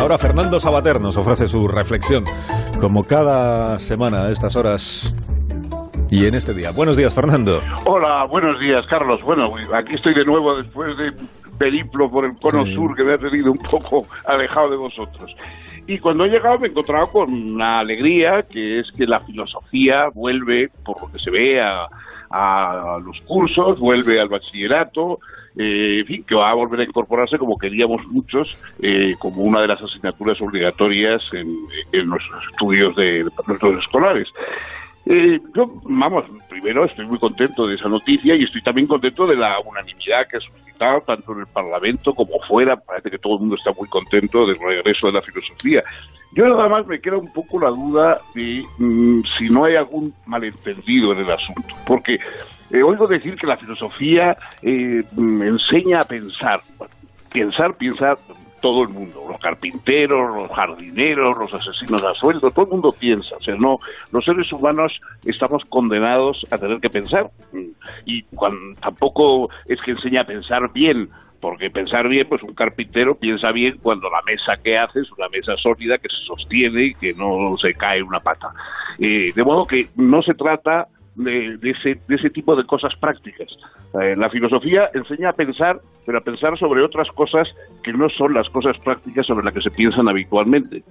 Ahora Fernando Sabater nos ofrece su reflexión, como cada semana a estas horas y en este día. Buenos días, Fernando. Hola, buenos días, Carlos. Bueno, aquí estoy de nuevo después de periplo por el cono sur que me ha tenido un poco alejado de vosotros. Y cuando he llegado me he encontrado con una alegría, que es que la filosofía vuelve, por lo que se ve, a, los cursos, vuelve al bachillerato, eh, en fin, que va a volver a incorporarse como queríamos muchos, eh, como una de las asignaturas obligatorias en, nuestros estudios de nuestros escolares. Eh, yo, vamos, primero estoy muy contento de esa noticia y estoy también contento de la unanimidad que ha suscitado tanto en el Parlamento como fuera. Parece que todo el mundo está muy contento del regreso de la filosofía. Yo nada más me queda un poco la duda de mm, si no hay algún malentendido en el asunto, porque eh, oigo decir que la filosofía eh, mm, enseña a pensar. Pensar, pensar, todo el mundo, los carpinteros, los jardineros, los asesinos a sueldo, todo el mundo piensa, o sea, no, los seres humanos estamos condenados a tener que pensar y tampoco es que enseña a pensar bien, porque pensar bien, pues un carpintero piensa bien cuando la mesa que hace es una mesa sólida que se sostiene y que no se cae una pata. Eh, de modo que no se trata de, ese, de ese tipo de cosas prácticas. Eh, la filosofía enseña a pensar, pero a pensar sobre otras cosas que no son las cosas prácticas sobre las que se piensan habitualmente.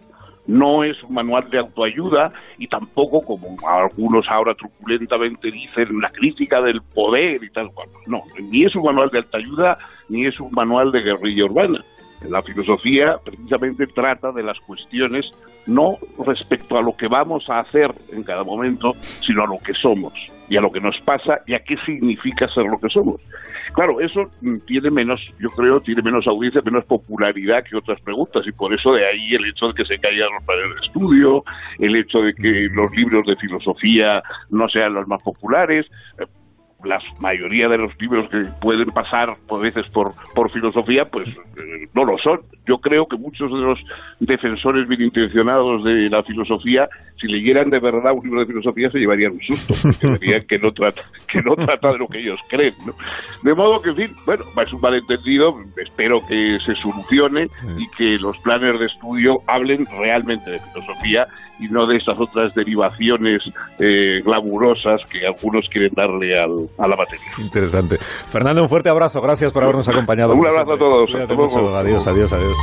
No es un manual de autoayuda y tampoco, como algunos ahora truculentamente dicen, la crítica del poder y tal cual. No, ni es un manual de autoayuda ni es un manual de guerrilla urbana. La filosofía precisamente trata de las cuestiones no respecto a lo que vamos a hacer en cada momento, sino a lo que somos y a lo que nos pasa y a qué significa ser lo que somos. Claro, eso tiene menos, yo creo, tiene menos audiencia, menos popularidad que otras preguntas y por eso de ahí el hecho de que se caigan los paneles de estudio, el hecho de que los libros de filosofía no sean los más populares la mayoría de los libros que pueden pasar a veces por, por filosofía, pues eh, no lo son. Yo creo que muchos de los defensores bien intencionados de la filosofía, si leyeran de verdad un libro de filosofía, se llevarían un susto, porque verían que no trata, que no trata de lo que ellos creen. ¿no? De modo que, en fin, bueno, es un malentendido, espero que se solucione y que los planes de estudio hablen realmente de filosofía y no de esas otras derivaciones eh, glamurosas que algunos quieren darle al, a la materia. Interesante. Fernando, un fuerte abrazo. Gracias por habernos acompañado. un abrazo a todos. Adiós, adiós, adiós.